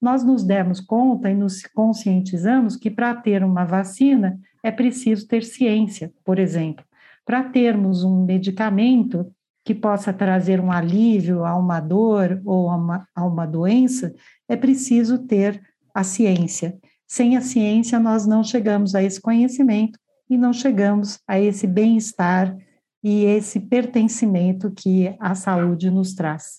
nós nos demos conta e nos conscientizamos que para ter uma vacina é preciso ter ciência, por exemplo. Para termos um medicamento que possa trazer um alívio a uma dor ou a uma, a uma doença, é preciso ter a ciência. Sem a ciência, nós não chegamos a esse conhecimento e não chegamos a esse bem-estar e esse pertencimento que a saúde nos traz.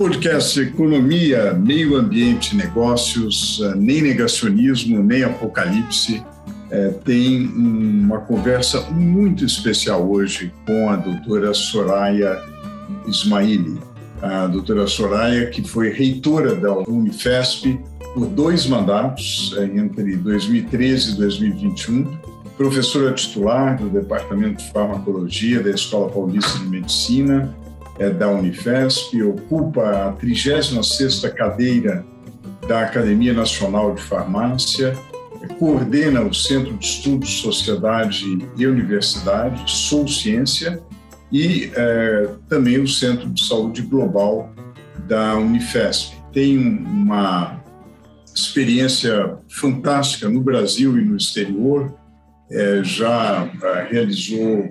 podcast Economia, Meio Ambiente, Negócios, eh, nem negacionismo, nem apocalipse, é, tem uma conversa muito especial hoje com a doutora Soraya Ismaili. A doutora Soraya, que foi reitora da Unifesp por dois mandatos, eh, entre 2013 e 2021, professora titular do Departamento de Farmacologia da Escola Paulista de Medicina, da Unifesp, ocupa a 36ª cadeira da Academia Nacional de Farmácia, coordena o Centro de Estudos Sociedade e Universidade, Sou Ciência, e é, também o Centro de Saúde Global da Unifesp. Tem uma experiência fantástica no Brasil e no exterior, é, já é, realizou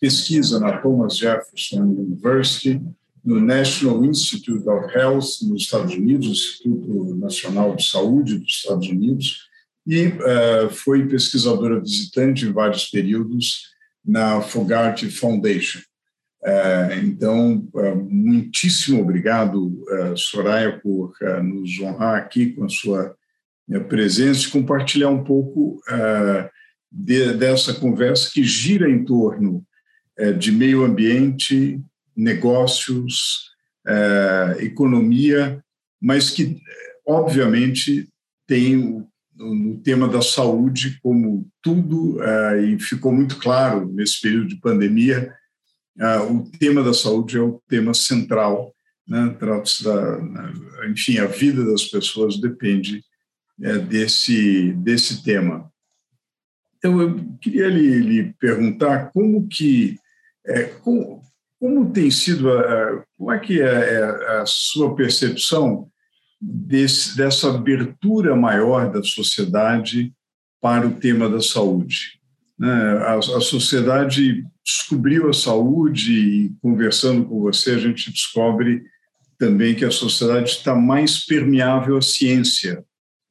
pesquisa na Thomas Jefferson University, no National Institute of Health nos Estados Unidos, Instituto Nacional de Saúde dos Estados Unidos, e uh, foi pesquisadora visitante em vários períodos na Fogarty Foundation. Uh, então, uh, muitíssimo obrigado, Soraya, por nos honrar aqui com a sua presença e compartilhar um pouco de, dessa conversa que gira em torno é, de meio ambiente, negócios, é, economia, mas que, obviamente, tem no tema da saúde como tudo, é, e ficou muito claro nesse período de pandemia, é, o tema da saúde é o tema central. Né? Da, enfim, a vida das pessoas depende é, desse, desse tema. Então, eu queria lhe, lhe perguntar como que, é, como, como, tem sido, a, como é que é, é a sua percepção desse, dessa abertura maior da sociedade para o tema da saúde? Né? A, a sociedade descobriu a saúde e, conversando com você, a gente descobre também que a sociedade está mais permeável à ciência.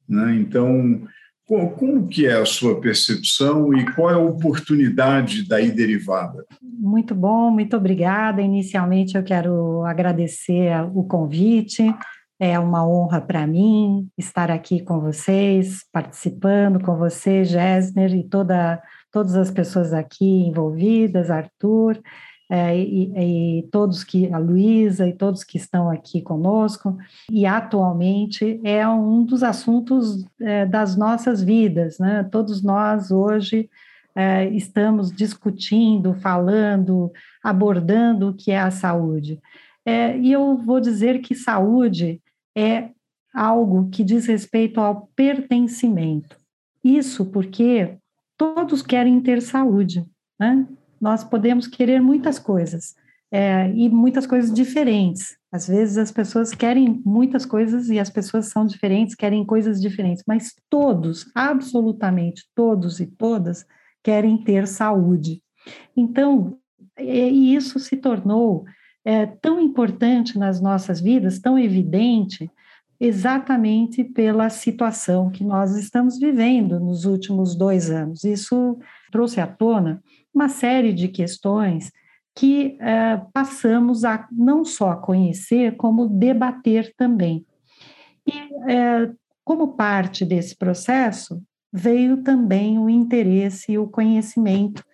Né? Então, como que é a sua percepção e qual é a oportunidade daí derivada? Muito bom, muito obrigada. Inicialmente eu quero agradecer o convite. É uma honra para mim estar aqui com vocês, participando com você, Gessner, e toda, todas as pessoas aqui envolvidas, Arthur é, e, e, todos que, a Luísa e todos que estão aqui conosco, e atualmente é um dos assuntos é, das nossas vidas, né? Todos nós hoje é, estamos discutindo, falando, abordando o que é a saúde. É, e eu vou dizer que saúde é algo que diz respeito ao pertencimento. Isso porque todos querem ter saúde, né? Nós podemos querer muitas coisas é, e muitas coisas diferentes. Às vezes as pessoas querem muitas coisas e as pessoas são diferentes, querem coisas diferentes, mas todos, absolutamente todos e todas, querem ter saúde. Então, e isso se tornou é, tão importante nas nossas vidas, tão evidente, exatamente pela situação que nós estamos vivendo nos últimos dois anos. Isso trouxe à tona uma série de questões que é, passamos a não só conhecer, como debater também. E, é, como parte desse processo, veio também o interesse e o conhecimento,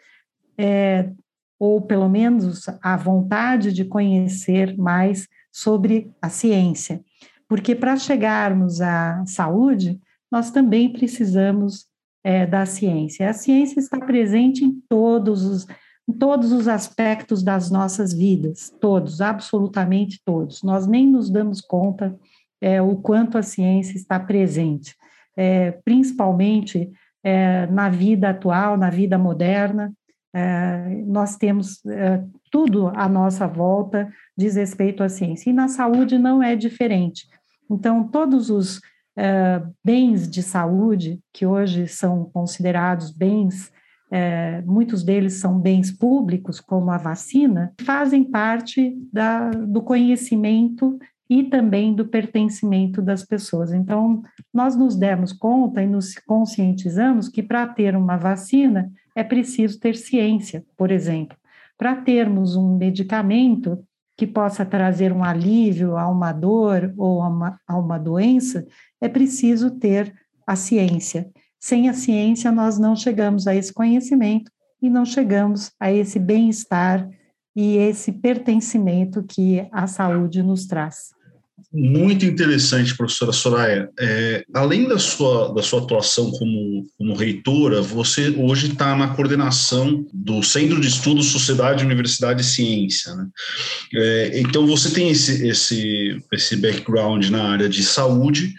é, ou pelo menos a vontade de conhecer mais sobre a ciência. Porque para chegarmos à saúde, nós também precisamos é, da ciência. A ciência está presente em todos os em todos os aspectos das nossas vidas, todos, absolutamente todos. Nós nem nos damos conta é, o quanto a ciência está presente, é, principalmente é, na vida atual, na vida moderna. É, nós temos é, tudo à nossa volta diz respeito à ciência, e na saúde não é diferente. Então, todos os é, bens de saúde, que hoje são considerados bens é, muitos deles são bens públicos, como a vacina, fazem parte da, do conhecimento e também do pertencimento das pessoas. Então, nós nos demos conta e nos conscientizamos que para ter uma vacina é preciso ter ciência, por exemplo. Para termos um medicamento que possa trazer um alívio a uma dor ou a uma, a uma doença, é preciso ter a ciência. Sem a ciência, nós não chegamos a esse conhecimento e não chegamos a esse bem-estar e esse pertencimento que a saúde nos traz. Muito interessante, professora Soraya. É, além da sua, da sua atuação como, como reitora, você hoje está na coordenação do Centro de Estudos Sociedade, Universidade e Ciência. Né? É, então, você tem esse, esse, esse background na área de saúde,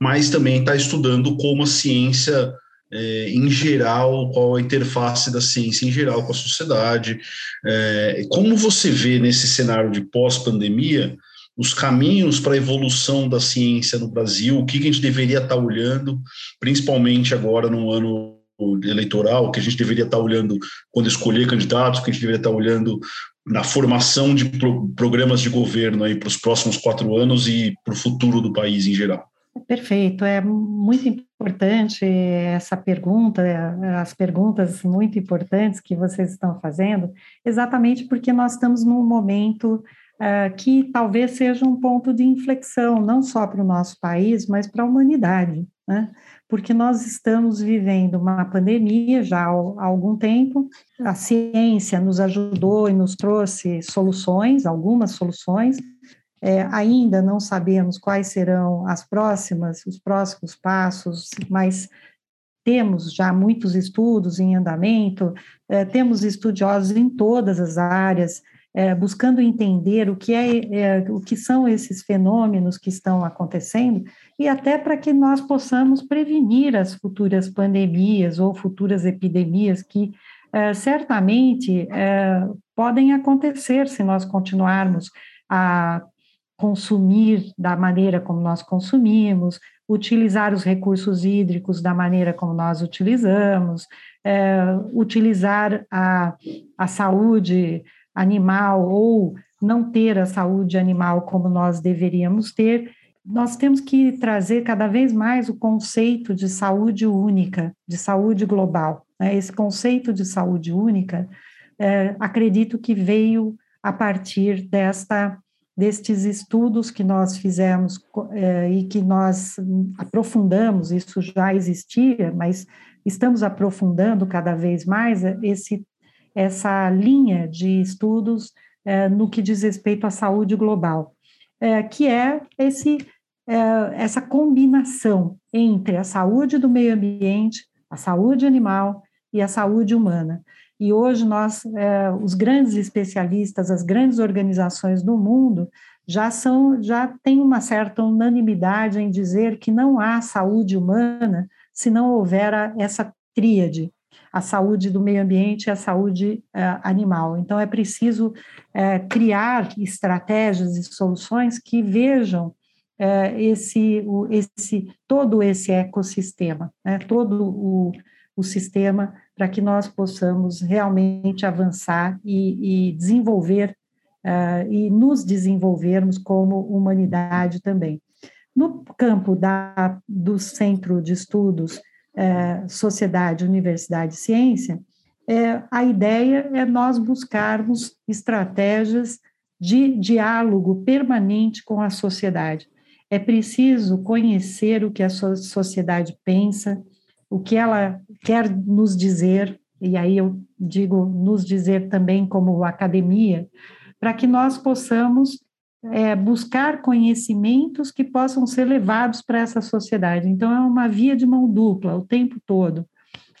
mas também está estudando como a ciência é, em geral, qual a interface da ciência em geral com a sociedade. É, como você vê nesse cenário de pós-pandemia os caminhos para a evolução da ciência no Brasil, o que a gente deveria estar tá olhando, principalmente agora no ano eleitoral, que a gente deveria estar tá olhando quando escolher candidatos, que a gente deveria estar tá olhando na formação de pro programas de governo aí para os próximos quatro anos e para o futuro do país em geral. Perfeito, é muito importante essa pergunta, as perguntas muito importantes que vocês estão fazendo, exatamente porque nós estamos num momento que talvez seja um ponto de inflexão, não só para o nosso país, mas para a humanidade, né? Porque nós estamos vivendo uma pandemia já há algum tempo, a ciência nos ajudou e nos trouxe soluções, algumas soluções, é, ainda não sabemos quais serão as próximas, os próximos passos, mas temos já muitos estudos em andamento, é, temos estudiosos em todas as áreas, é, buscando entender o que, é, é, o que são esses fenômenos que estão acontecendo, e até para que nós possamos prevenir as futuras pandemias ou futuras epidemias que é, certamente é, podem acontecer se nós continuarmos a consumir da maneira como nós consumimos, utilizar os recursos hídricos da maneira como nós utilizamos, é, utilizar a, a saúde animal ou não ter a saúde animal como nós deveríamos ter, nós temos que trazer cada vez mais o conceito de saúde única, de saúde global. Né? Esse conceito de saúde única, é, acredito que veio a partir desta destes estudos que nós fizemos é, e que nós aprofundamos, isso já existia, mas estamos aprofundando cada vez mais esse, essa linha de estudos é, no que diz respeito à saúde global, é, que é esse, essa combinação entre a saúde do meio ambiente, a saúde animal e a saúde humana. E hoje nós, é, os grandes especialistas, as grandes organizações do mundo já são, já tem uma certa unanimidade em dizer que não há saúde humana se não houver essa tríade, a saúde do meio ambiente e a saúde é, animal. Então é preciso é, criar estratégias e soluções que vejam é, esse, o, esse todo esse ecossistema, né, todo o, o sistema para que nós possamos realmente avançar e, e desenvolver uh, e nos desenvolvermos como humanidade também. No campo da, do Centro de Estudos é, Sociedade, Universidade e Ciência, é, a ideia é nós buscarmos estratégias de diálogo permanente com a sociedade. É preciso conhecer o que a sociedade pensa, o que ela quer nos dizer, e aí eu digo nos dizer também como academia, para que nós possamos é, buscar conhecimentos que possam ser levados para essa sociedade. Então, é uma via de mão dupla o tempo todo.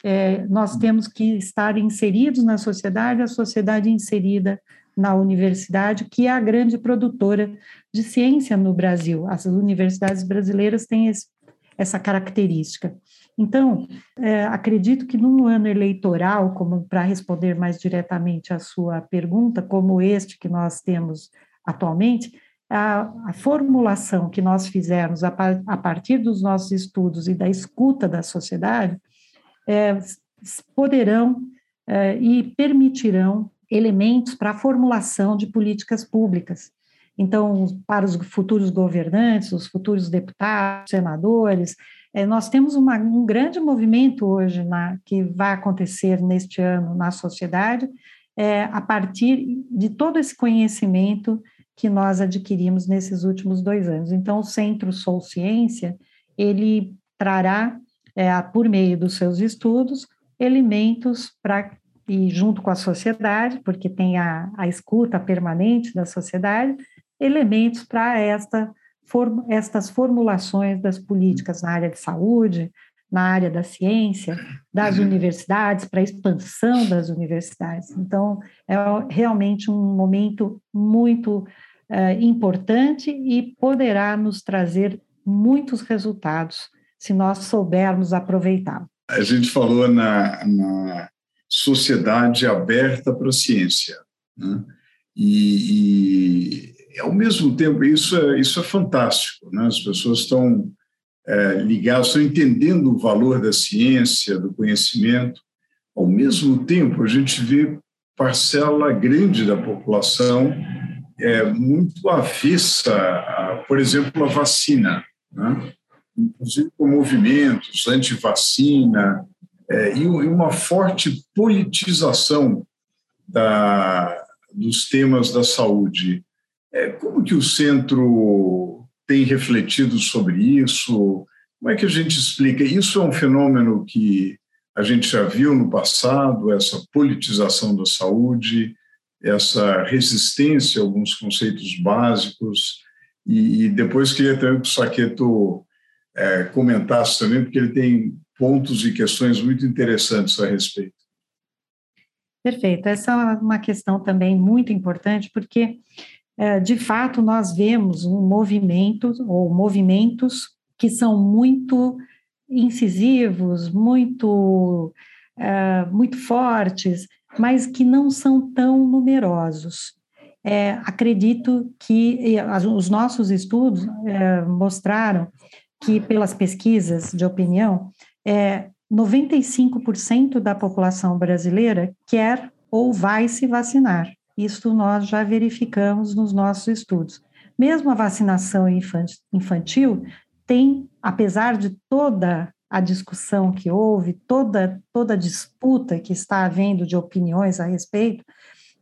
É, nós temos que estar inseridos na sociedade, a sociedade inserida na universidade, que é a grande produtora de ciência no Brasil. As universidades brasileiras têm esse, essa característica. Então, é, acredito que num ano eleitoral, como para responder mais diretamente à sua pergunta, como este que nós temos atualmente, a, a formulação que nós fizermos a, a, partir dos nossos estudos e da escuta da sociedade é, poderão é, e permitirão elementos para a formulação de políticas públicas. Então, para os futuros governantes, os futuros deputados, senadores, é, nós temos uma, um grande movimento hoje na, que vai acontecer neste ano na sociedade, é, a partir de todo esse conhecimento que nós adquirimos nesses últimos dois anos. Então, o Centro Sou Ciência, ele trará, é, por meio dos seus estudos, elementos para, e junto com a sociedade, porque tem a, a escuta permanente da sociedade, elementos para esta for, estas formulações das políticas na área de saúde, na área da ciência, das universidades, para a expansão das universidades. Então, é realmente um momento muito é, importante e poderá nos trazer muitos resultados se nós soubermos aproveitá-lo. A gente falou na, na sociedade aberta para a ciência, né? e, e ao mesmo tempo, isso é, isso é fantástico, né? as pessoas estão é, ligadas, estão entendendo o valor da ciência, do conhecimento. Ao mesmo tempo, a gente vê parcela grande da população é, muito avessa, por exemplo, a vacina, né? inclusive com movimentos anti-vacina é, e uma forte politização da, dos temas da saúde. É, como que o centro tem refletido sobre isso? Como é que a gente explica? Isso é um fenômeno que a gente já viu no passado, essa politização da saúde, essa resistência a alguns conceitos básicos. E, e depois queria também que o Saqueto é, comentasse também, porque ele tem pontos e questões muito interessantes a respeito. Perfeito. Essa é uma questão também muito importante, porque é, de fato, nós vemos um movimento ou movimentos que são muito incisivos, muito, é, muito fortes, mas que não são tão numerosos. É, acredito que os nossos estudos é, mostraram que, pelas pesquisas de opinião, é, 95% da população brasileira quer ou vai se vacinar. Isso nós já verificamos nos nossos estudos. Mesmo a vacinação infantil tem, apesar de toda a discussão que houve, toda, toda a disputa que está havendo de opiniões a respeito,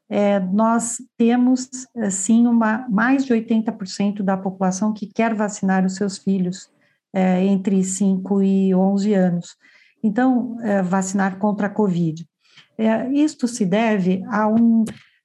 é, nós temos, sim, uma, mais de 80% da população que quer vacinar os seus filhos é, entre 5 e 11 anos. Então, é, vacinar contra a Covid. É, isto se deve a um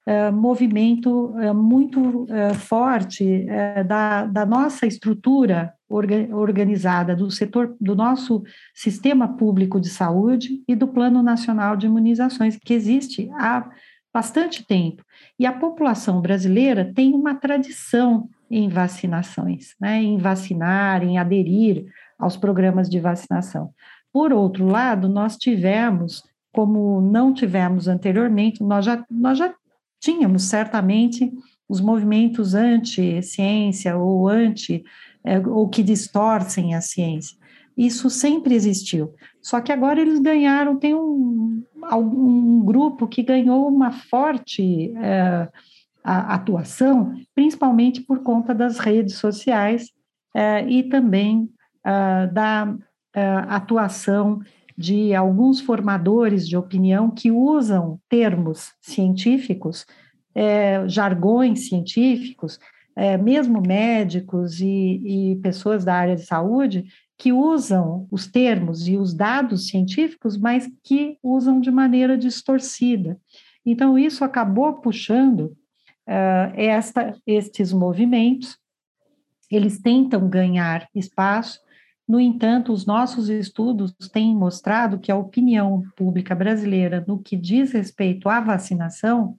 é, movimento é, muito é, forte da, da nossa estrutura organizada, do setor, do nosso sistema público de saúde e do Plano Nacional de Imunizações, que existe há bastante tempo. E a população brasileira tem uma tradição em vacinações, né, em vacinar, em aderir aos programas de vacinação. Por outro lado, nós tivemos, como não tivemos anteriormente, nós já, nós já tínhamos certamente os movimentos anti-ciência ou anti é, ou que distorcem a ciência. Isso sempre existiu. Só que agora eles ganharam, tem um, um grupo que ganhou uma forte é, atuação, principalmente por conta das redes sociais é, e também ah, da ah, atuação de alguns formadores de opinião que usam termos científicos, é, jargões científicos, é, mesmo médicos e, e pessoas da área de saúde, que usam os termos e os dados científicos, mas que usam de maneira distorcida. Então, isso acabou puxando uh, esta, estes movimentos, eles tentam ganhar espaço, no entanto, os nossos estudos têm mostrado que a opinião pública brasileira, no que diz respeito à vacinação,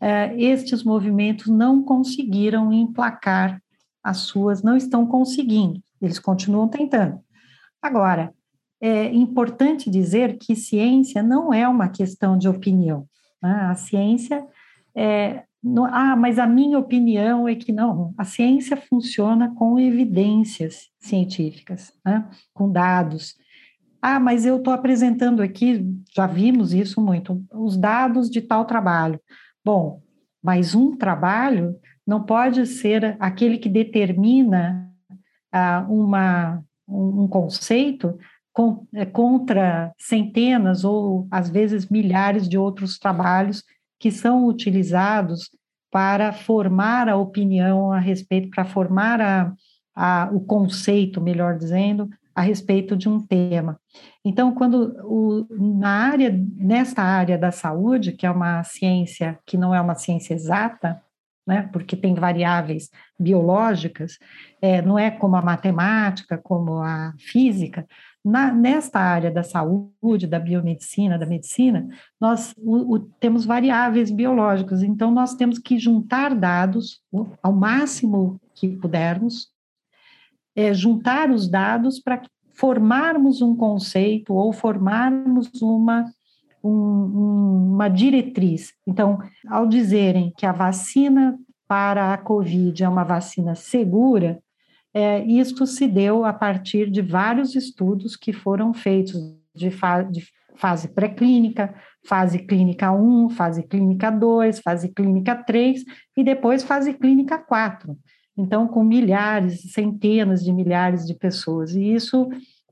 uh, estes movimentos não conseguiram emplacar as suas, não estão conseguindo eles continuam tentando. Agora, é importante dizer que ciência não é uma questão de opinião. Né? A ciência é. Ah, mas a minha opinião é que não. A ciência funciona com evidências científicas, né? com dados. Ah, mas eu estou apresentando aqui, já vimos isso muito, os dados de tal trabalho. Bom, mas um trabalho não pode ser aquele que determina uma, um, conceito é, contra centenas ou às vezes milhares de outros trabalhos que são utilizados para formar a opinião a respeito, para formar a, a, o conceito, melhor dizendo, a respeito de um tema. Então, quando o, na área, nesta área da saúde, que é uma ciência que não é uma ciência exata, né, porque tem variáveis biológicas, é, não é como a matemática, como a física. Na, nesta área da saúde, da biomedicina, da medicina, nós o, o, temos variáveis biológicas, então nós temos que juntar dados ao máximo que pudermos, é, juntar os dados para formarmos um conceito ou formarmos uma um, uma diretriz. Então, ao dizerem que a vacina para a Covid é uma vacina segura, é, isto se deu a partir de vários estudos que foram feitos de, fa de fase pré-clínica, fase clínica 1, fase clínica 2, fase clínica 3 e depois fase clínica 4. Então, com milhares, centenas de milhares de pessoas. E isso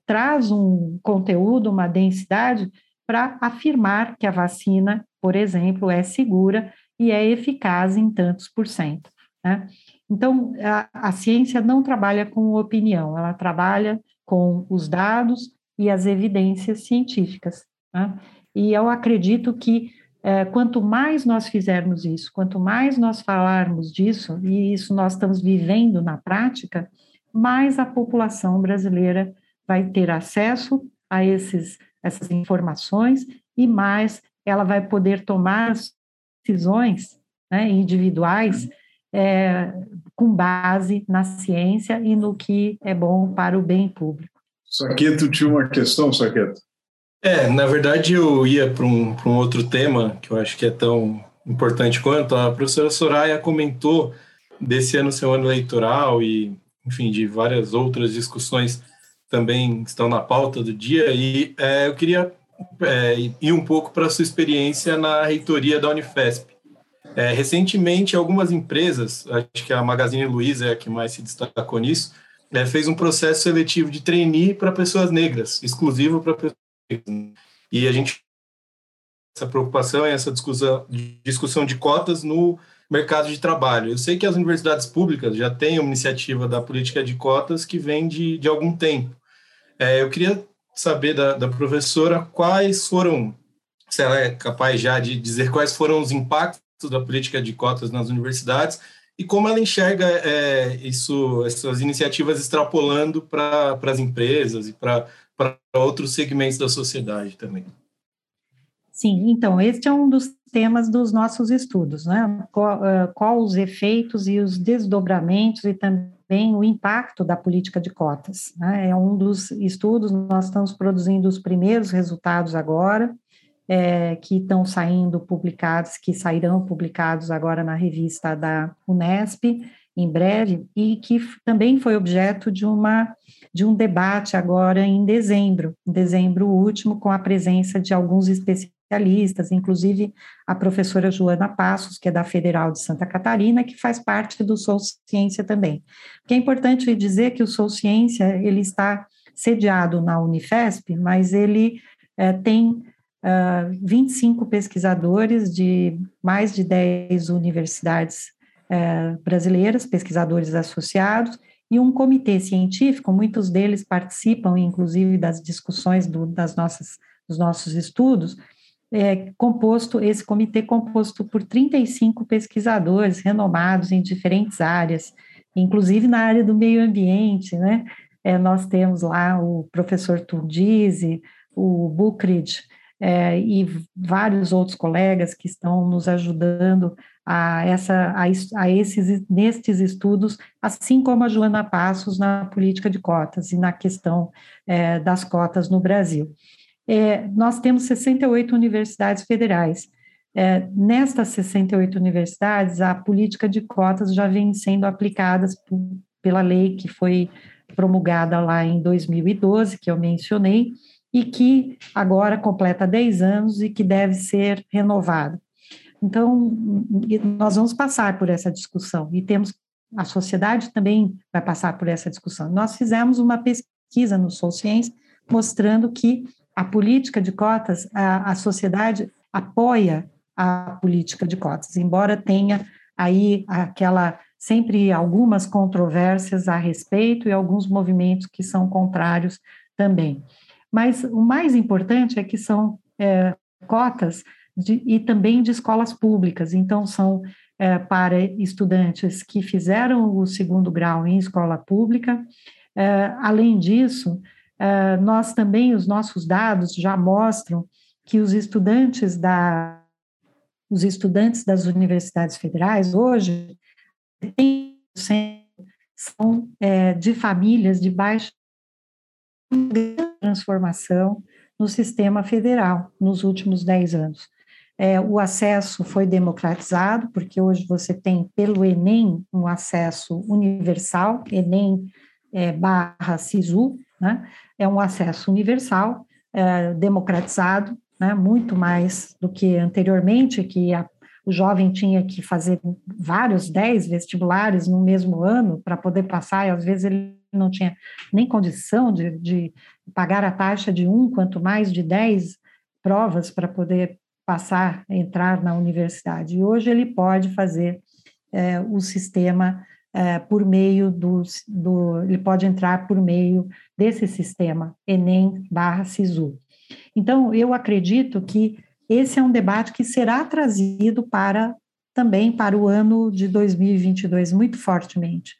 traz um conteúdo, uma densidade para afirmar que a vacina, por exemplo, é segura e é eficaz em tantos por cento. Né? Então, a, a ciência não trabalha com opinião, ela trabalha com os dados e as evidências científicas. Né? E eu acredito que é, quanto mais nós fizermos isso, quanto mais nós falarmos disso, e isso nós estamos vivendo na prática, mais a população brasileira vai ter acesso a esses essas informações e mais ela vai poder tomar decisões né, individuais é, com base na ciência e no que é bom para o bem público. Saqueto tinha uma questão, Saqueto? É, na verdade eu ia para um, um outro tema que eu acho que é tão importante quanto. A professora Soraya comentou desse ano ser um ano eleitoral e, enfim, de várias outras discussões também estão na pauta do dia, e é, eu queria é, ir um pouco para a sua experiência na reitoria da Unifesp. É, recentemente, algumas empresas, acho que a Magazine Luiza é a que mais se destacou nisso, é, fez um processo seletivo de trainee para pessoas negras, exclusivo para pessoas negras. E a gente essa preocupação e essa discussão, discussão de cotas no mercado de trabalho. Eu sei que as universidades públicas já têm uma iniciativa da política de cotas que vem de, de algum tempo. É, eu queria saber da, da professora quais foram, se ela é capaz já de dizer quais foram os impactos da política de cotas nas universidades e como ela enxerga é, isso, essas iniciativas extrapolando para as empresas e para outros segmentos da sociedade também. Sim, então, este é um dos temas dos nossos estudos, né? Qual, qual os efeitos e os desdobramentos e também o impacto da política de cotas. Né? É um dos estudos, nós estamos produzindo os primeiros resultados agora, é, que estão saindo publicados, que sairão publicados agora na revista da Unesp, em breve, e que também foi objeto de uma de um debate agora em dezembro, em dezembro último, com a presença de alguns especialistas inclusive a professora Joana Passos, que é da Federal de Santa Catarina, que faz parte do Sou Ciência também. Que é importante dizer que o Sou Ciência, ele está sediado na Unifesp, mas ele é, tem uh, ah, 25 pesquisadores de mais de 10 universidades uh, brasileiras, pesquisadores associados, e um comitê científico, muitos deles participam, inclusive, das discussões do, das nossas, dos nossos estudos, é composto, esse comitê composto por 35 pesquisadores renomados em diferentes áreas, inclusive na área do meio ambiente, né? É, nós temos lá o professor Tundizi, o Bucrid, é, e vários outros colegas que estão nos ajudando a, essa, a, a, esses, nestes estudos, assim como a Joana Passos na política de cotas e na questão é, das cotas no Brasil. É, nós temos 68 universidades federais. É, nestas 68 universidades, a política de cotas já vem sendo aplicada pela lei que foi promulgada lá em 2012, que eu mencionei, e que agora completa 10 anos e que deve ser renovada. Então, nós vamos passar por essa discussão e temos a sociedade também vai passar por essa discussão. Nós fizemos uma pesquisa no Sou Ciência mostrando que a política de cotas, a, a sociedade apoia a política de cotas, embora tenha aí aquela sempre algumas controvérsias a respeito e alguns movimentos que são contrários também. Mas o mais importante é que são é, cotas de, e também de escolas públicas, então são é, para estudantes que fizeram o segundo grau em escola pública. É, além disso, é, nós também, os nossos dados já mostram que os estudantes da os estudantes das universidades federais hoje são é, de famílias de baixa transformação no sistema federal nos últimos 10 anos. É, o acesso foi democratizado, porque hoje você tem pelo Enem um acesso universal, Enem é, barra SISU, né? é um acesso universal, é, democratizado, né? muito mais do que anteriormente, que a, o jovem tinha que fazer vários, dez vestibulares no mesmo ano para poder passar, e às vezes ele não tinha nem condição de, de pagar a taxa de um, quanto mais de dez provas para poder passar, entrar na universidade. E hoje ele pode fazer é, o sistema é, por meio do, do, ele pode entrar por meio desse sistema Enem barra SISU. Então, eu acredito que esse é um debate que será trazido para também para o ano de 2022 muito fortemente.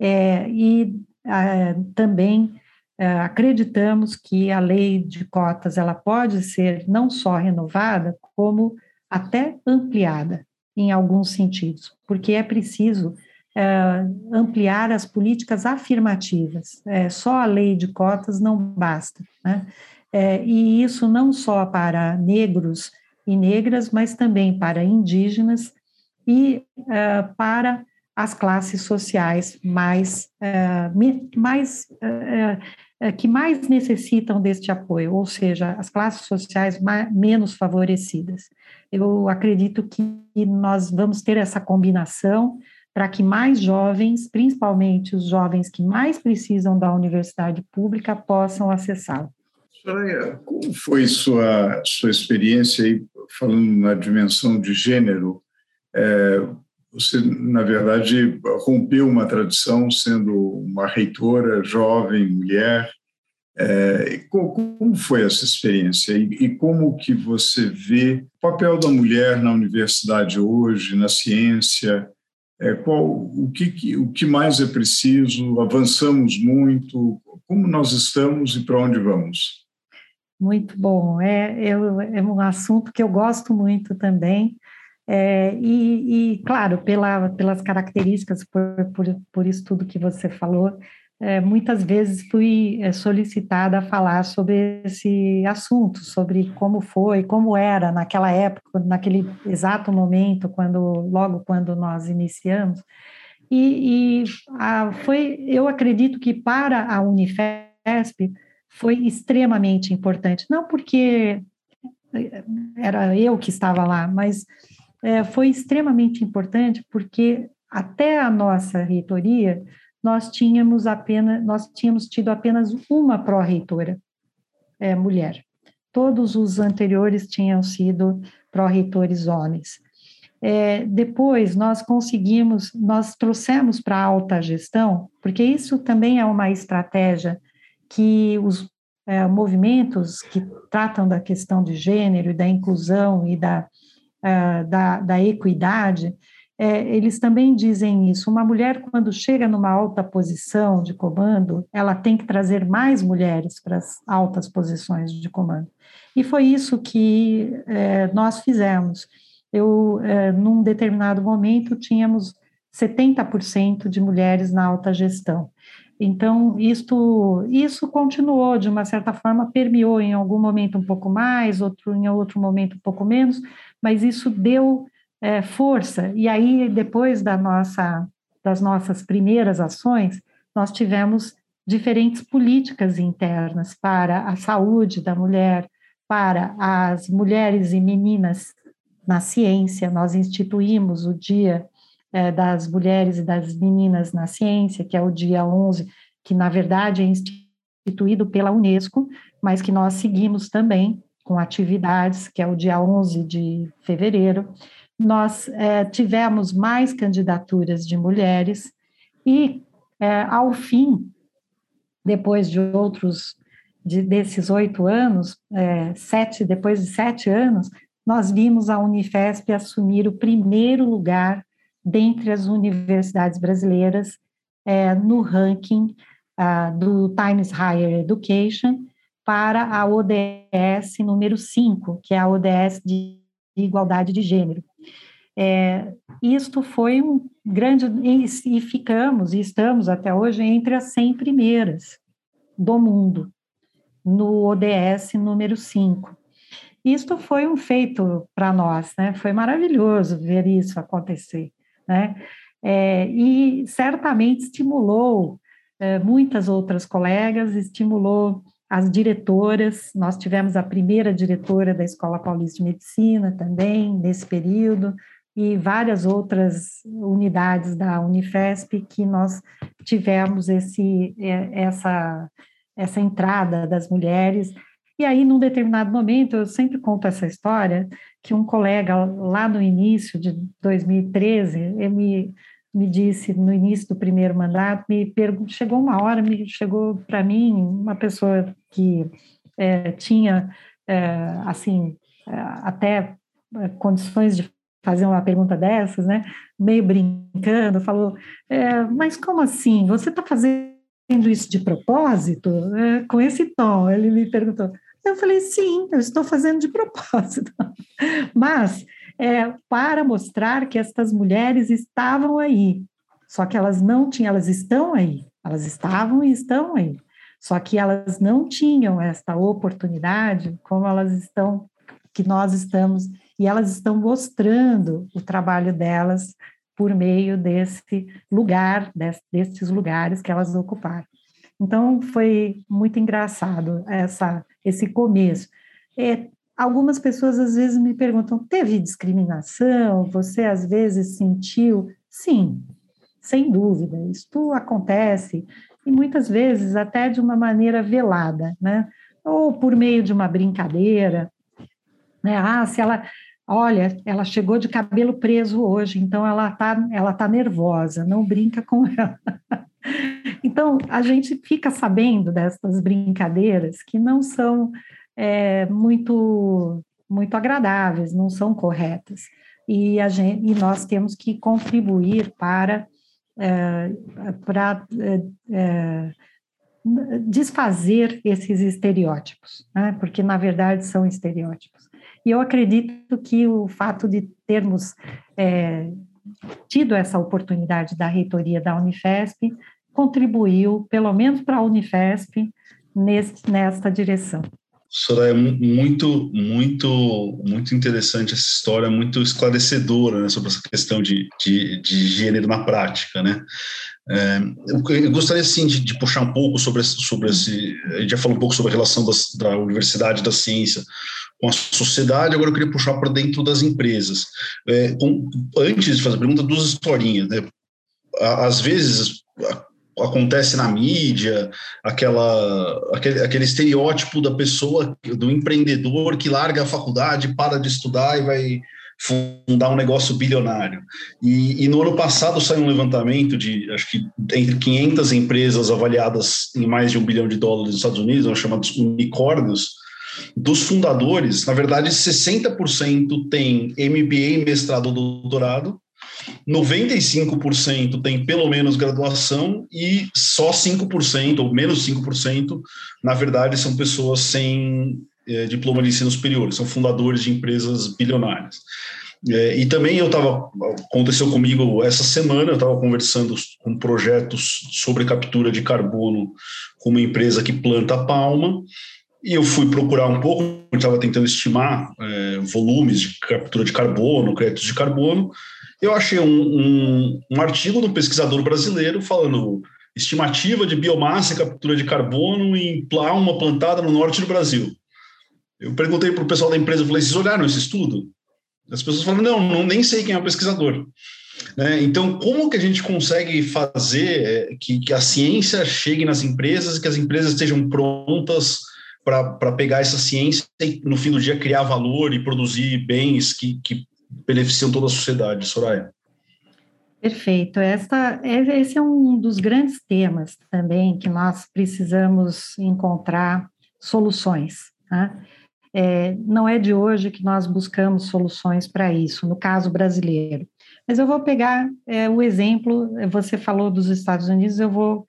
É, e ah, também ah, acreditamos que a lei de cotas ela pode ser não só renovada, como até ampliada em alguns sentidos, porque é preciso ah, ampliar as políticas afirmativas. É, só a lei de cotas não basta, né? É, e isso não só para negros e negras, mas também para indígenas e para as classes sociais mais, uh, mais uh, que mais necessitam deste apoio, ou seja, as classes sociais mais, menos favorecidas. Eu acredito que nós vamos ter essa combinação para que mais jovens, principalmente os jovens que mais precisam da universidade pública, possam acessá-la. Soraya, como foi sua, sua experiência aí, falando na dimensão de gênero? É, você, na verdade, rompeu uma tradição sendo uma reitora jovem, mulher. É, como foi essa experiência e, e, como que você vê o papel da mulher na universidade hoje, na ciência? É, qual, o, que, o que mais é preciso? Avançamos muito? Como nós estamos e para onde vamos? Muito bom. É, é, é um assunto que eu gosto muito também. É, e, e, claro, pela, pelas características, por, por, por isso tudo que você falou, é, muitas vezes fui é, solicitada a falar sobre esse assunto, sobre como foi, como era naquela época, naquele exato momento, quando logo quando nós iniciamos. E, e a, foi, eu acredito que para a Unifesp foi extremamente importante, não porque era eu que estava lá, mas é, foi extremamente importante porque até a nossa reitoria nós tínhamos apenas nós tínhamos tido apenas uma pró-reitora é, mulher. Todos os anteriores tinham sido pró-reitores homens. É, depois nós conseguimos, nós trouxemos para a alta gestão, porque isso também é uma estratégia que os é, movimentos que tratam da questão de gênero e da inclusão e da, uh, da, da, equidade, é, eles também dizem isso. Uma mulher, quando chega numa alta posição de comando, ela tem que trazer mais mulheres para as altas posições de comando. E foi isso que é, nós fizemos. Eu, é, num determinado momento, tínhamos 70% de mulheres na alta gestão. Então, isto, isso continuou, de uma certa forma, permeou em algum momento um pouco mais, outro, em outro momento um pouco menos, mas isso deu é, força. E aí, depois da nossa, das nossas primeiras ações, nós tivemos diferentes políticas internas para a saúde da mulher, para as mulheres e meninas na ciência. Nós instituímos o Dia é, das mulheres e das meninas na ciência, que é o dia 11, que na verdade é instituído pela Unesco, mas que nós seguimos também com atividades, que é o dia 11 de fevereiro. Nós é, tivemos mais candidaturas de mulheres e, é, ao fim, depois de outros, de, desses oito anos, é, sete, depois de sete anos, nós vimos a Unifesp assumir o primeiro lugar dentre as universidades brasileiras é, no ranking uh, do Times Higher Education para a ODS número 5, que é a ODS de igualdade de gênero. É, isto foi um grande, e ficamos, e estamos até hoje, entre as 100 primeiras do mundo, no ODS número 5. Isto foi um feito para nós, né? Foi maravilhoso ver isso acontecer né? É, e certamente estimulou é, muitas outras colegas, estimulou as diretoras. Nós tivemos a primeira diretora da Escola Paulista de Medicina também nesse período e várias outras unidades da Unifesp que nós tivemos esse é, essa essa entrada das mulheres. E aí, num determinado momento, eu sempre conto essa história, que um colega lá no início de 2013, ele me, me disse, no início do primeiro mandato, me chegou uma hora, me chegou para mim uma pessoa que é, tinha, é, assim, é, até é, condições de fazer uma pergunta dessas, né, meio brincando, falou, é, mas como assim, você está fazendo isso de propósito? É, com esse tom, ele me perguntou, eu falei, sim, eu estou fazendo de propósito. Mas é, para mostrar que estas mulheres estavam aí. Só que elas não tinham, elas estão aí, elas estavam e estão aí. Só que elas não tinham esta oportunidade como elas estão, que nós estamos, e elas estão mostrando o trabalho delas por meio desse lugar, desses lugares que elas ocuparam. Então, foi muito engraçado essa esse começo. É, algumas pessoas às vezes me perguntam: teve discriminação? Você às vezes sentiu? Sim, sem dúvida, isso acontece, e muitas vezes até de uma maneira velada, né? Ou por meio de uma brincadeira, né? Ah, se ela. Olha, ela chegou de cabelo preso hoje, então ela tá, ela tá nervosa, não brinca com ela. Então, a gente fica sabendo dessas brincadeiras que não são é, muito, muito agradáveis, não são corretas. E, a gente, e nós temos que contribuir para, é, para é, é desfazer esses estereótipos, né? porque, na verdade, são estereótipos. E eu acredito que o fato de termos é, tido essa oportunidade da reitoria da Unifesp contribuiu, pelo menos para a Unifesp, nesta direção. Soraya, é muito, muito, muito interessante essa história, muito esclarecedora né, sobre essa questão de, de, de, gênero na prática, né? É, eu, gostaria, sim, de, de, puxar um pouco sobre, sobre esse... A gente já falou um pouco sobre a relação das, da universidade da ciência com a sociedade, agora eu queria puxar para dentro das empresas. É, com, antes de fazer a pergunta, duas historinhas. Né? Às vezes acontece na mídia aquela, aquele, aquele estereótipo da pessoa, do empreendedor que larga a faculdade, para de estudar e vai fundar um negócio bilionário. E, e, no ano passado saiu um levantamento de, acho que entre 500 empresas avaliadas em mais de um bilhão de dólares nos Estados Unidos, são chamados unicórnios, dos fundadores, na verdade, 60% tem MBA, mestrado ou doutorado, 95% tem pelo menos graduação e só 5%, ou menos 5%, na verdade, são pessoas sem é, diploma de ensino superior, são fundadores de empresas bilionárias. É, e também eu estava, aconteceu comigo essa semana, eu estava conversando com projetos sobre captura de carbono com uma empresa que planta palma, e eu fui procurar um pouco, estava tentando estimar é, volumes de captura de carbono, créditos de carbono. Eu achei um, um, um artigo do pesquisador brasileiro falando estimativa de biomassa e captura de carbono em uma plantada no norte do Brasil. Eu perguntei para o pessoal da empresa, falei, vocês olharam esse estudo? As pessoas falaram, não, não nem sei quem é o pesquisador. Né? Então, como que a gente consegue fazer é, que, que a ciência chegue nas empresas e que as empresas estejam prontas para pegar essa ciência e, no fim do dia, criar valor e produzir bens que, que beneficiam toda a sociedade, Soraya. Perfeito. Esta, é, esse é um dos grandes temas também que nós precisamos encontrar soluções. Né? É, não é de hoje que nós buscamos soluções para isso, no caso brasileiro. Mas eu vou pegar é, o exemplo, você falou dos Estados Unidos, eu vou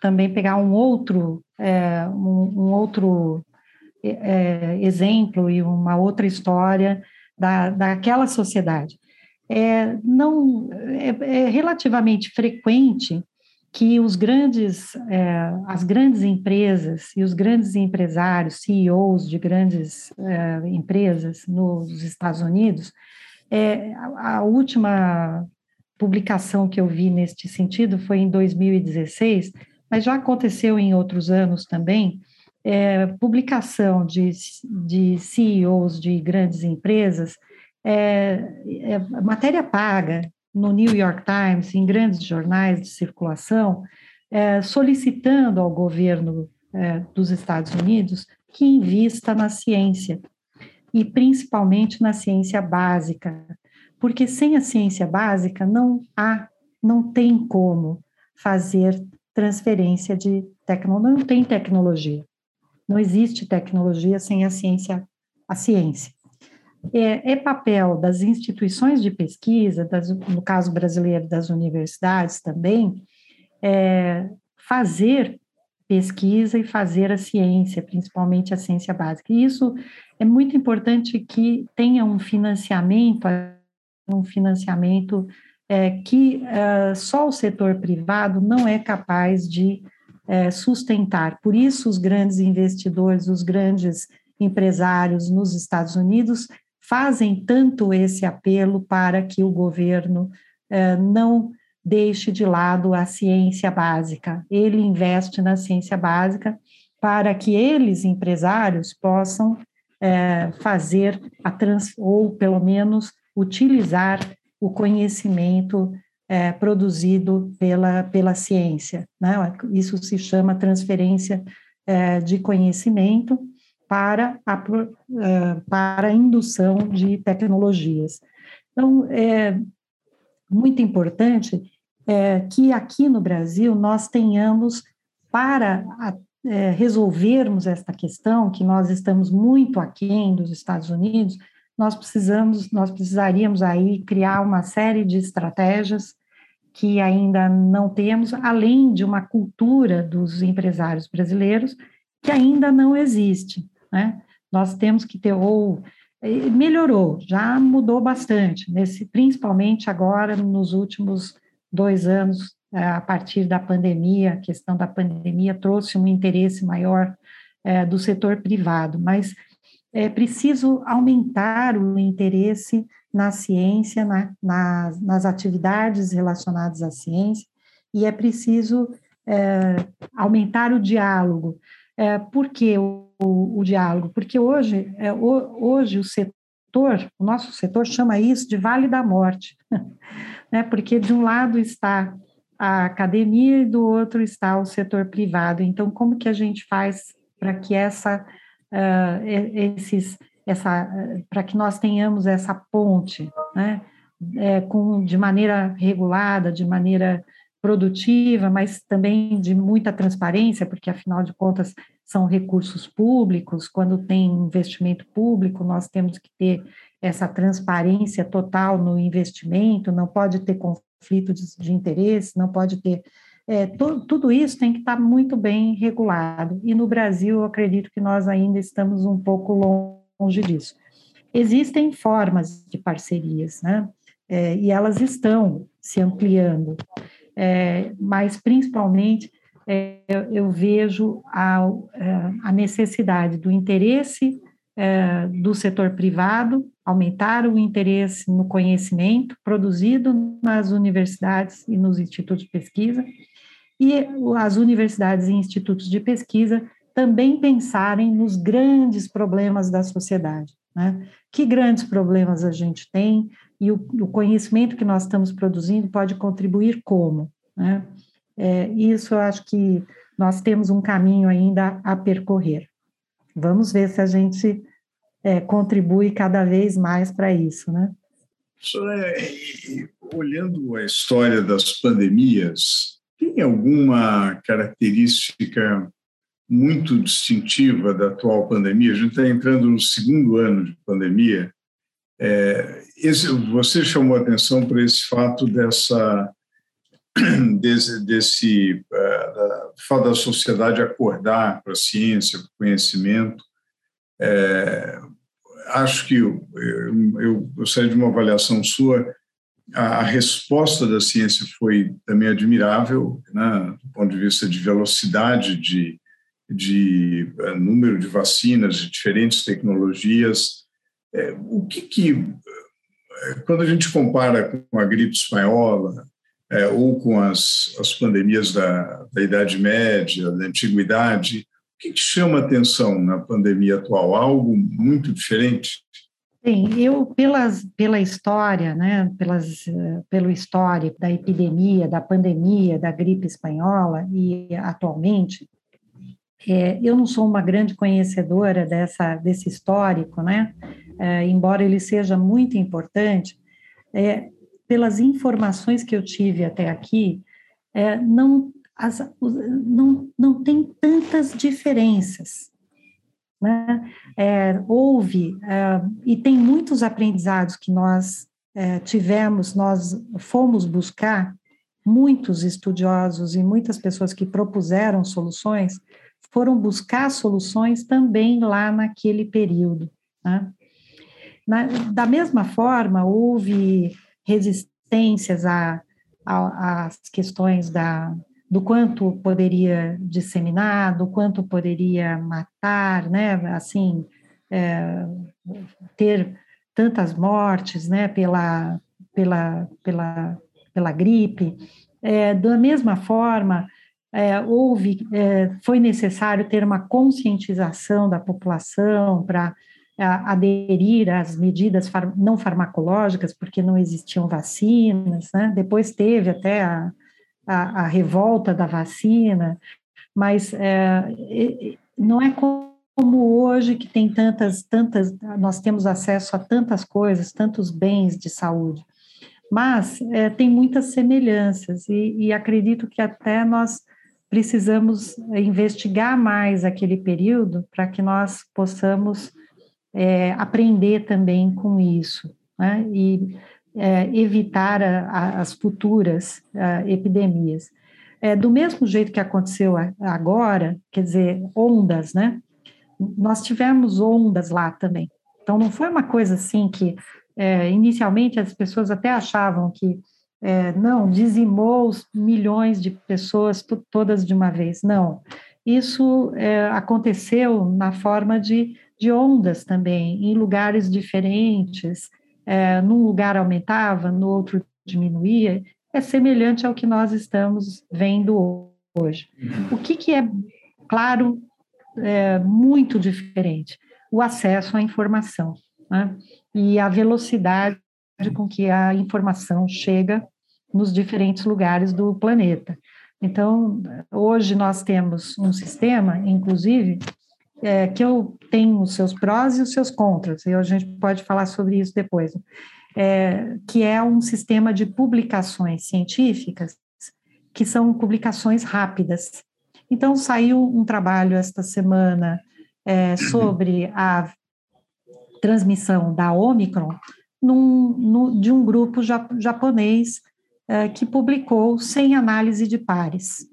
também pegar um outro, é, um, um, outro é, é, exemplo e uma outra história da, daquela sociedade. É, não, é, é relativamente frequente que os grandes, é, as grandes empresas e os grandes empresários, CEOs de grandes é, empresas nos Estados Unidos, é, a, a última publicação que eu vi neste sentido foi em 2016, mas já aconteceu em outros anos também, é, publicação de, de CEOs de grandes empresas, é, é, matéria paga no New York Times, em grandes jornais de circulação, é, solicitando ao governo é, dos Estados Unidos que invista na ciência, e principalmente na ciência básica, porque sem a ciência básica não há, não tem como fazer transferência de tecnologia. Não tem tecnologia. Não existe tecnologia sem a ciência, a ciência. É, é papel das instituições de pesquisa, das, no caso brasileiro das universidades também, é, fazer pesquisa e fazer a ciência, principalmente a ciência básica. E isso é muito importante que tenha um financiamento, um financiamento é, que é, só o setor privado não é capaz de é, sustentar. Por isso, os grandes investidores, os grandes empresários nos Estados Unidos fazem tanto esse apelo para que o governo é, não deixe de lado a ciência básica. Ele investe na ciência básica para que eles, empresários, possam fazer a trans, ou pelo menos utilizar o conhecimento é, produzido pela, pela ciência. Né? Isso se chama transferência é, de conhecimento para a, é, para a indução de tecnologias. Então, é muito importante é, que aqui no Brasil nós tenhamos, para a, é, resolvermos esta questão, que nós estamos muito aquém dos Estados Unidos, nós precisamos, nós precisaríamos aí criar uma série de estratégias que ainda não temos, além de uma cultura dos empresários brasileiros que ainda não existe, né? Nós temos que ter ou melhorou, já mudou bastante, nesse, principalmente agora nos últimos dois anos, é, a partir da pandemia, a questão da pandemia trouxe um interesse maior é, do setor privado, mas é preciso aumentar o interesse na ciência, na, nas, nas atividades relacionadas à ciência, e é preciso é, aumentar o diálogo. É, por que o, o, o diálogo? Porque hoje, é, o, hoje o setor, o nosso setor chama isso de vale da morte, né? porque de um lado está a academia e do outro está o setor privado. Então, como que a gente faz para que essa, uh, esses, essa, para que nós tenhamos essa ponte, né? É, com, de maneira regulada, de maneira produtiva, mas também de muita transparência, porque afinal de contas são recursos públicos, quando tem investimento público, nós temos que ter essa transparência total no investimento, não pode ter conflito de, de interesse, não pode ter. É, tudo isso tem que estar muito bem regulado, e no Brasil eu acredito que nós ainda estamos um pouco longe disso. Existem formas de parcerias, né? É, e elas estão se ampliando é, mas principalmente é, eu, eu, vejo a, é, a, necessidade do interesse é, do setor privado, aumentar o interesse no conhecimento produzido nas universidades e nos institutos de pesquisa, e as universidades e institutos de pesquisa também pensarem nos grandes problemas da sociedade. Né? Que grandes problemas a gente tem, e o, o conhecimento que nós estamos produzindo pode contribuir como? Né? É, isso eu acho que nós temos um caminho ainda a percorrer. Vamos ver se a gente é, contribui cada vez mais para isso, né? É, olhando a história das pandemias, tem alguma característica muito distintiva da atual pandemia? A gente está entrando no segundo ano de pandemia é, esse, você chamou atenção para esse fato dessa desse, desse uh, da, fato da sociedade acordar para a ciência, para o conhecimento. É, acho que eu, eu, eu gostaria de uma avaliação sua. A, resposta da ciência foi também admirável, né, do ponto de vista de velocidade de, de uh, número de vacinas, de diferentes tecnologias, é, o que, que, é, quando a gente compara com a gripe espanhola é, ou com as, as pandemias da, da Idade Média, da Antiguidade, o que, que chama atenção na pandemia atual? Algo muito diferente? Sim, eu, pelas, pela história, né, pelas, pelo histórico da epidemia, da pandemia, da gripe espanhola e atualmente, é, eu não sou uma grande conhecedora dessa, desse histórico, né, é, embora ele seja muito importante, é, pelas informações que eu tive até aqui, é, não, as, não, não tem tantas diferenças. Né? É, houve, é, e tem muitos aprendizados que nós é, tivemos, nós fomos buscar, muitos estudiosos e muitas pessoas que propuseram soluções foram buscar soluções também lá naquele período. Né? Na, da mesma forma, houve resistências às questões da, do quanto poderia disseminar, do quanto poderia matar, né, assim, é, ter tantas mortes, né, pela, pela, pela, pela gripe. É, da mesma forma, é, houve, é, foi necessário ter uma conscientização da população para aderir às medidas far, não farmacológicas, porque não existiam vacinas, né? depois teve até a, a, a revolta da vacina, mas é, não é como hoje que tem tantas, tantas, nós temos acesso a tantas coisas, tantos bens de saúde, mas é, tem muitas semelhanças, e, e acredito que até nós precisamos investigar mais aquele período para que nós possamos é, aprender também com isso, né? E é, evitar a, a, as futuras a, epidemias. É, do mesmo jeito que aconteceu agora, quer dizer, ondas, né? Nós tivemos ondas lá também. Então, não foi uma coisa assim que, é, inicialmente, as pessoas até achavam que, é, não, dizimou os milhões de pessoas todas de uma vez. Não. Isso é, aconteceu na forma de de ondas também, em lugares diferentes, é, num lugar aumentava, no outro diminuía, é semelhante ao que nós estamos vendo hoje. Uhum. O que, que é claro é, muito diferente: o acesso à informação né? e a velocidade com que a informação chega nos diferentes lugares do planeta. Então, hoje nós temos um sistema, inclusive, é, que eu tenho os seus prós e os seus contras, e a gente pode falar sobre isso depois, é, que é um sistema de publicações científicas, que são publicações rápidas. Então, saiu um trabalho esta semana é, sobre a transmissão da Omicron num, no, de um grupo japonês é, que publicou sem análise de pares.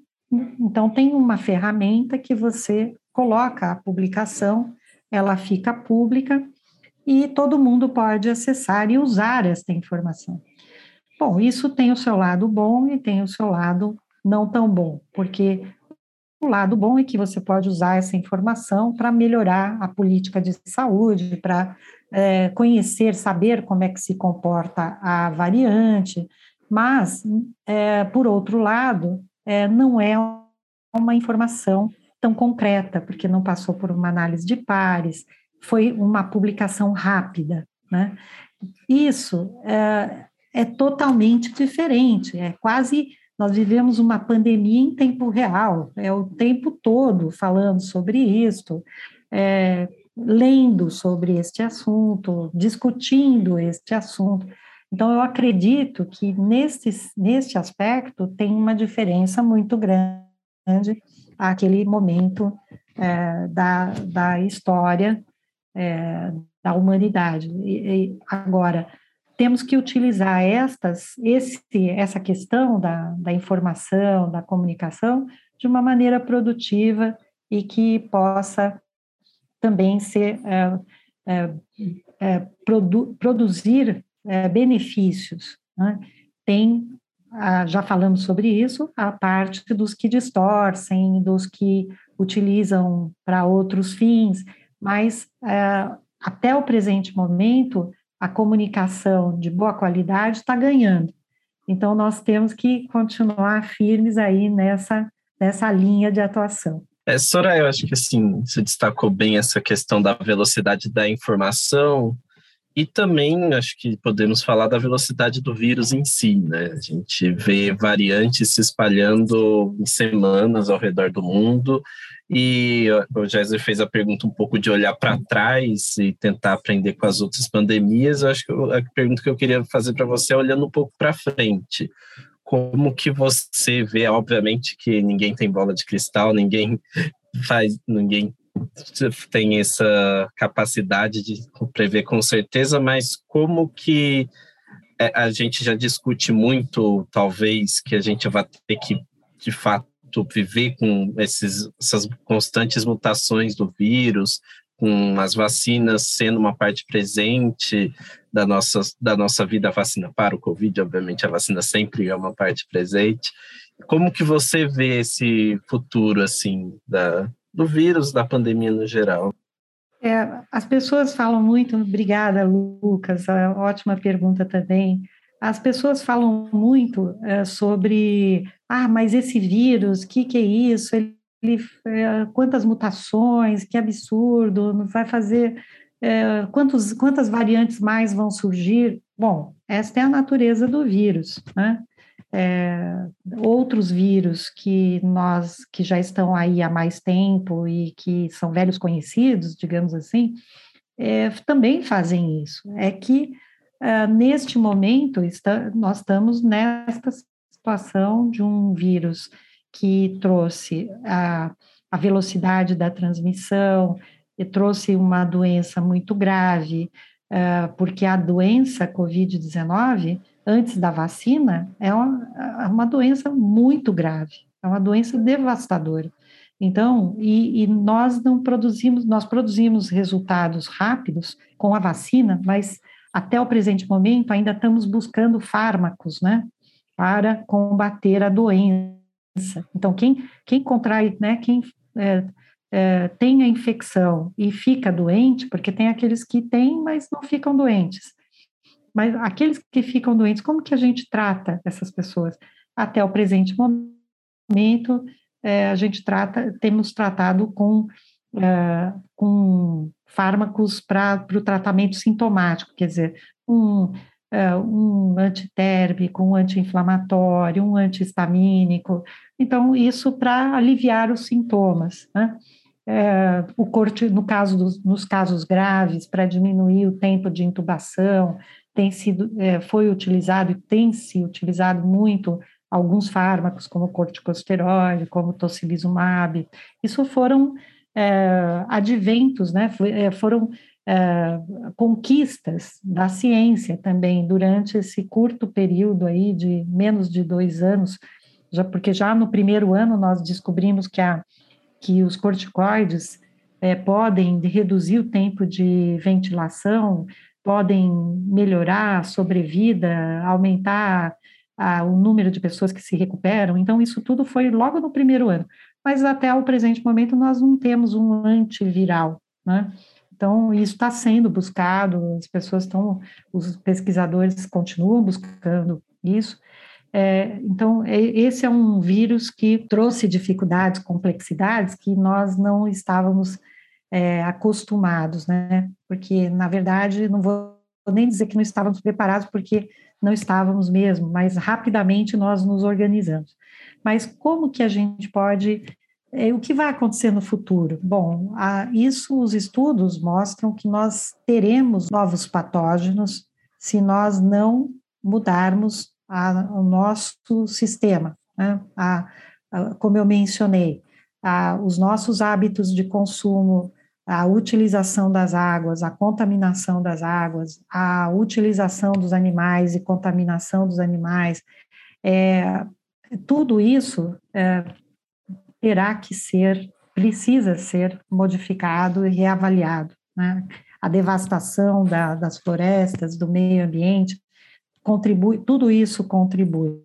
Então, tem uma ferramenta que você coloca a publicação, ela fica pública e todo mundo pode acessar e usar esta informação. Bom, isso tem o seu lado bom e tem o seu lado não tão bom, porque o lado bom é que você pode usar essa informação para melhorar a política de saúde, para é, conhecer, saber como é que se comporta a variante, mas, é, por outro lado, é, não é uma informação tão concreta, porque não passou por uma análise de pares, foi uma publicação rápida, né? Isso é, é totalmente diferente, é quase nós vivemos uma pandemia em tempo real, é o tempo todo falando sobre isso, é, lendo sobre este assunto, discutindo este assunto. Então, eu acredito que neste, neste aspecto tem uma diferença muito grande aquele momento é, da, da história é, da humanidade. E, e, agora, temos que utilizar estas, esse, essa questão da, da informação, da comunicação, de uma maneira produtiva e que possa também ser é, é, é produ, produzir é, benefícios. Né? Tem já falamos sobre isso, a parte dos que distorcem, dos que utilizam para outros fins, mas é, até o presente momento, a comunicação de boa qualidade está ganhando. Então, nós temos que continuar firmes aí nessa, nessa linha de atuação. É, eu acho que assim, você destacou bem essa questão da velocidade da informação, e também acho que podemos falar da velocidade do vírus em si, né? A gente vê variantes se espalhando em semanas ao redor do mundo. E o Jéssica fez a pergunta um pouco de olhar para trás e tentar aprender com as outras pandemias. Eu acho que a pergunta que eu queria fazer para você é olhando um pouco para frente. Como que você vê, obviamente que ninguém tem bola de cristal, ninguém faz, ninguém tem essa capacidade de prever com certeza, mas como que é, a gente já discute muito, talvez, que a gente vai ter que, de fato, viver com esses, essas constantes mutações do vírus, com as vacinas sendo uma parte presente da nossa, da nossa vida, a vacina para o Covid, obviamente a vacina sempre é uma parte presente. Como que você vê esse futuro, assim, da, do vírus, da pandemia no geral? É, as pessoas falam muito, obrigada, Lucas, ótima pergunta também. As pessoas falam muito é, sobre, ah, mas esse vírus, o que, que é isso? Ele, ele é, quantas mutações, que absurdo, vai fazer, é, quantos, quantas variantes mais vão surgir? Bom, esta é a natureza do vírus, né? É, outros vírus que nós que já estão aí há mais tempo e que são velhos conhecidos, digamos assim, é, também fazem isso. É que é, neste momento está, nós estamos nesta situação de um vírus que trouxe a, a velocidade da transmissão e trouxe uma doença muito grave, é, porque a doença Covid-19 antes da vacina é uma, é uma doença muito grave, é uma doença devastadora. Então, e, e, nós não produzimos, nós produzimos resultados rápidos com a vacina, mas até o presente momento ainda estamos buscando fármacos, né, para combater a doença. Então, quem, quem contrai, né, quem é, é, tem a infecção e fica doente, porque tem aqueles que têm, mas não ficam doentes. Mas aqueles que ficam doentes, como que a gente trata essas pessoas? Até o presente momento, é, a gente trata, temos tratado com é, com fármacos para o tratamento sintomático, quer dizer, um, é, um antitérmico, um anti-inflamatório, um antihistamínico. Então, isso para aliviar os sintomas. Né? É, o corte, no caso dos, nos casos graves, para diminuir o tempo de intubação, tem sido, é, foi utilizado e tem se utilizado muito alguns fármacos, como corticosteroide, como tocilizumab. Isso foram é, adventos, né? É, foram é, conquistas da ciência também durante esse curto período aí de menos de dois anos, já porque já no primeiro ano nós descobrimos que, a, que os corticoides é, podem reduzir o tempo de ventilação, podem melhorar a sobrevida, aumentar a, o número de pessoas que se recuperam. Então, isso tudo foi logo no primeiro ano. Mas até o presente momento nós não temos um antiviral, né? Então, isso está sendo buscado, as pessoas estão, os pesquisadores continuam buscando isso. É, então, é, esse é um vírus que trouxe dificuldades, complexidades que nós não estávamos é, acostumados, né? Porque, na verdade, não vou nem dizer que não estávamos preparados, porque não estávamos mesmo, mas rapidamente nós nos organizamos. Mas como que a gente pode é, o que vai acontecer no futuro? Bom, a, isso os estudos mostram que nós teremos novos patógenos se nós não mudarmos a, o nosso sistema. Né? A, como eu mencionei, os nossos hábitos de consumo a utilização das águas, a contaminação das águas, a utilização dos animais e contaminação dos animais, é, tudo isso é, terá que ser, precisa ser modificado e reavaliado. Né? A devastação da, das florestas, do meio ambiente, contribui, tudo isso contribui.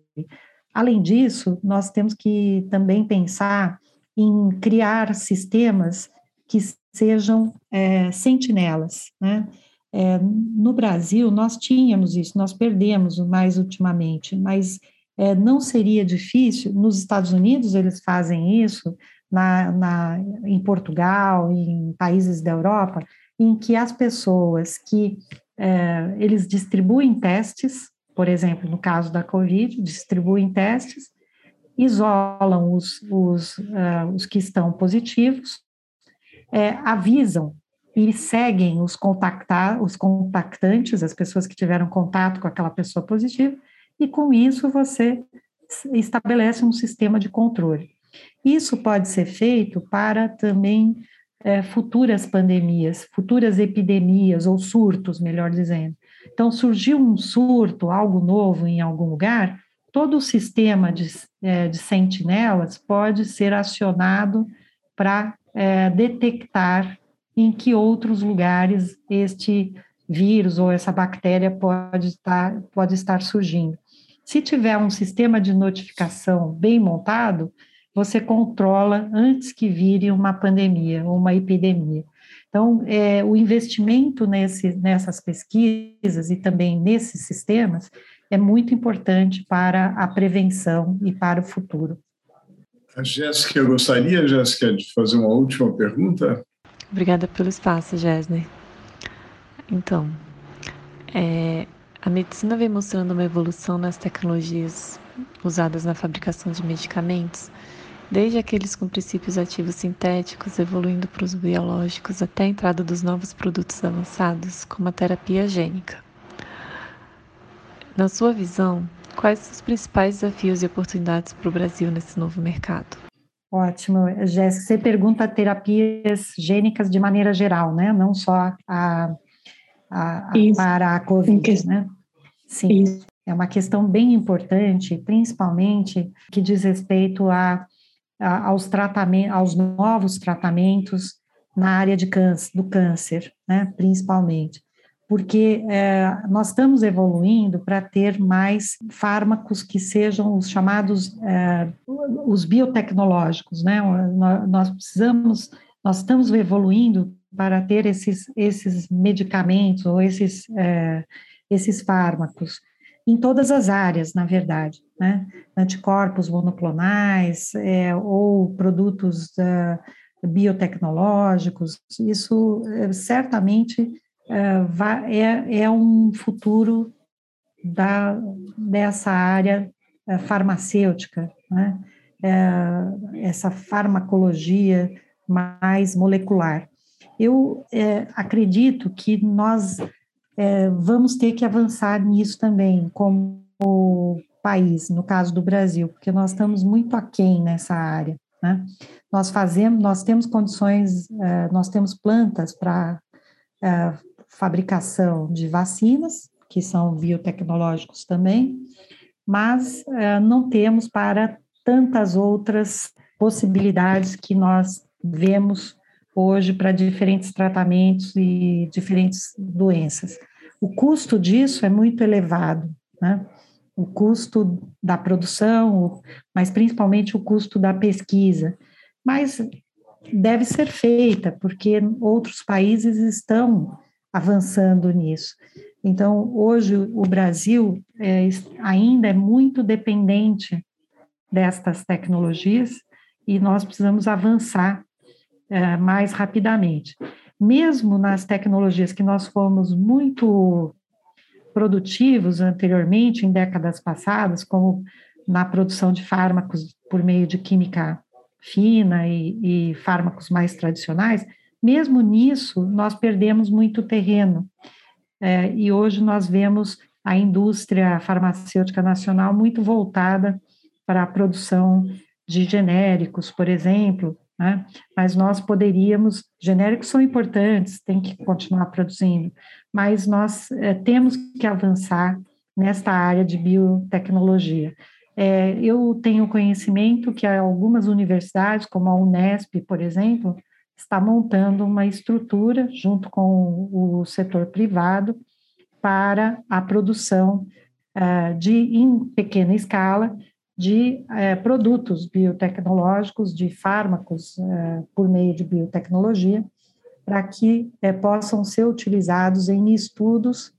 Além disso, nós temos que também pensar em criar sistemas que sejam é, sentinelas, né? É, no Brasil, nós tínhamos isso, nós perdemos mais ultimamente, mas é, não seria difícil, nos Estados Unidos eles fazem isso, na, na, em Portugal, em países da Europa, em que as pessoas que é, eles distribuem testes, por exemplo, no caso da Covid, distribuem testes, isolam os, os, uh, os que estão positivos, é, avisam e seguem os, contactar, os contactantes, as pessoas que tiveram contato com aquela pessoa positiva, e com isso você estabelece um sistema de controle. Isso pode ser feito para também é, futuras pandemias, futuras epidemias ou surtos, melhor dizendo. Então, surgiu um surto, algo novo em algum lugar, todo o sistema de, é, de sentinelas pode ser acionado para é, detectar em que outros lugares este vírus ou essa bactéria pode estar, pode estar surgindo. Se tiver um sistema de notificação bem montado, você controla antes que vire uma pandemia ou uma epidemia. Então, é, o investimento nesse, nessas pesquisas e também nesses sistemas é muito importante para a prevenção e para o futuro. A Jéssica, gostaria, Jéssica, de fazer uma última pergunta? Obrigada pelo espaço, Jéssica. Então, é, a medicina vem mostrando uma evolução nas tecnologias usadas na fabricação de medicamentos, desde aqueles com princípios ativos sintéticos, evoluindo para os biológicos, até a entrada dos novos produtos avançados, como a terapia gênica. Na sua visão, Quais os principais desafios e oportunidades para o Brasil nesse novo mercado? Ótimo, Jéssica. Você pergunta terapias gênicas de maneira geral, né? Não só a, a, a para a Covid, né? Sim, Isso. é uma questão bem importante, principalmente que diz respeito a, a aos tratamentos, aos novos tratamentos na área de câncer, do câncer, né? Principalmente porque é, nós estamos evoluindo para ter mais fármacos que sejam os chamados é, os biotecnológicos, né? Nós precisamos, nós estamos evoluindo para ter esses, esses medicamentos ou esses, é, esses fármacos em todas as áreas, na verdade, né? Anticorpos monoclonais é, ou produtos biotecnológicos, isso é, certamente é, é, um futuro da, dessa área é, farmacêutica, né? É, essa farmacologia mais molecular. Eu é, acredito que nós é, vamos ter que avançar nisso também, como país, no caso do Brasil, porque nós estamos muito aquém nessa área. Né? Nós fazemos, nós temos condições, é, nós temos plantas para fabricação de vacinas, que são biotecnológicos também, mas é, não temos para tantas outras possibilidades que nós vemos hoje para diferentes tratamentos e diferentes doenças. O custo disso é muito elevado, né? O custo da produção, mas principalmente o custo da pesquisa. Mas deve ser feita, porque outros países estão avançando nisso. Então, hoje, o Brasil é, ainda é muito dependente destas tecnologias e nós precisamos avançar é, mais rapidamente. Mesmo nas tecnologias que nós fomos muito produtivos anteriormente, em décadas passadas, como na produção de fármacos por meio de química fina e, e fármacos mais tradicionais, mesmo nisso, nós perdemos muito terreno. É, e hoje nós vemos a indústria farmacêutica nacional muito voltada para a produção de genéricos, por exemplo, né? mas nós poderíamos, genéricos são importantes, tem que continuar produzindo, mas nós é, temos que avançar nesta área de biotecnologia. É, eu tenho conhecimento que algumas universidades, como a Unesp, por exemplo, está montando uma estrutura junto com o setor privado para a produção uh, de, em pequena escala, de uh, produtos biotecnológicos, de fármacos uh, por meio de biotecnologia, para que possam ser utilizados em estudos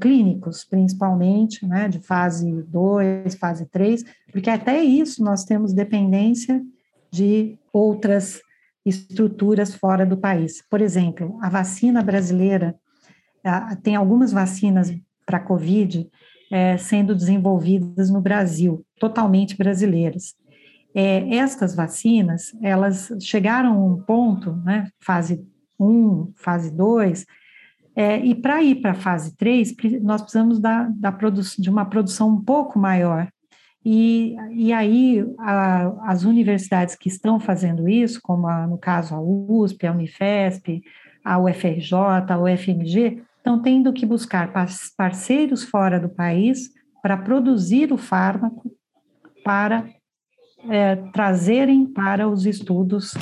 clínicos, principalmente, né, de fase 2, fase 3, porque até isso nós temos dependência de outras estruturas fora do país. Por exemplo, a vacina brasileira, tem algumas vacinas para Covid é, sendo desenvolvidas no Brasil, totalmente brasileiras. É, estas vacinas, elas chegaram a um ponto, né, fase 1, fase 2, é, e para ir para a fase 3, nós precisamos da, da de uma produção um pouco maior. E, e aí, a, as universidades que estão fazendo isso, como a, no caso a USP, a Unifesp, a UFRJ, a UFMG, estão tendo que buscar parceiros fora do país para produzir o fármaco, para é, trazerem para os estudos.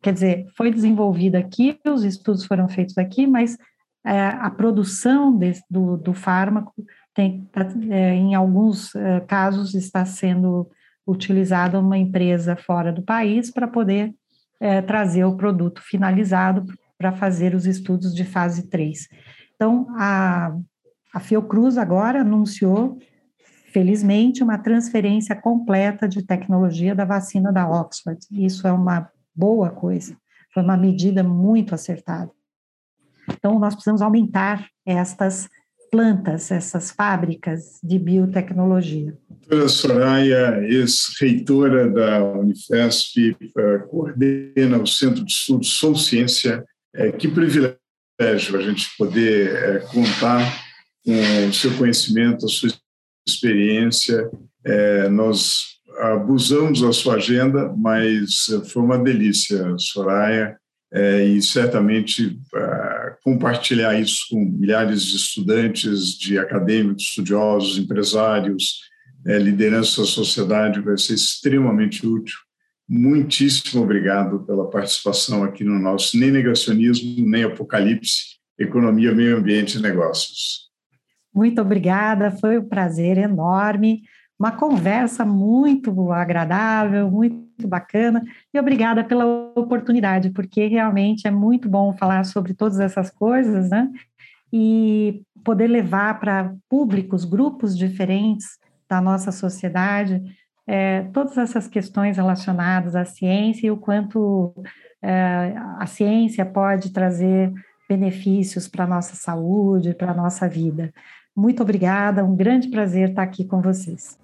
Quer dizer, foi desenvolvido aqui, os estudos foram feitos aqui, mas é, a produção do, do fármaco tem, tá, é, em alguns é, casos, está sendo utilizada uma empresa fora do país para poder é, trazer o produto finalizado para fazer os estudos de fase 3. Então, a, a Fiocruz agora anunciou, felizmente, uma transferência completa de tecnologia da vacina da Oxford. Isso é uma boa coisa, foi uma medida muito acertada. Então, nós precisamos aumentar estas plantas, essas fábricas de biotecnologia. Doutora Soraya, ex-reitora da Unifesp, eh, coordena o Centro de Estudos Sou Ciência. Eh, que privilégio a gente poder eh, contar com o seu conhecimento, a sua experiência. Nós abusamos da sua agenda, mas foi uma delícia, Soraya e certamente é, compartilhar isso com milhares de estudantes, de acadêmicos, estudiosos, empresários, é, liderança da sociedade vai ser extremamente útil. Muitíssimo obrigado pela participação aqui no nosso Nem Negacionismo, Nem Apocalipse, Economia, Meio Ambiente e Negócios. Muito obrigada, foi um prazer enorme uma conversa muito agradável, muito bacana, e obrigada pela oportunidade, porque realmente é muito bom falar sobre todas essas coisas, né? E poder levar para públicos, grupos diferentes da nossa sociedade, é, todas essas questões relacionadas à ciência e o quanto é, a ciência pode trazer benefícios para a nossa saúde, para a nossa vida. Muito obrigada, um grande prazer estar aqui com vocês.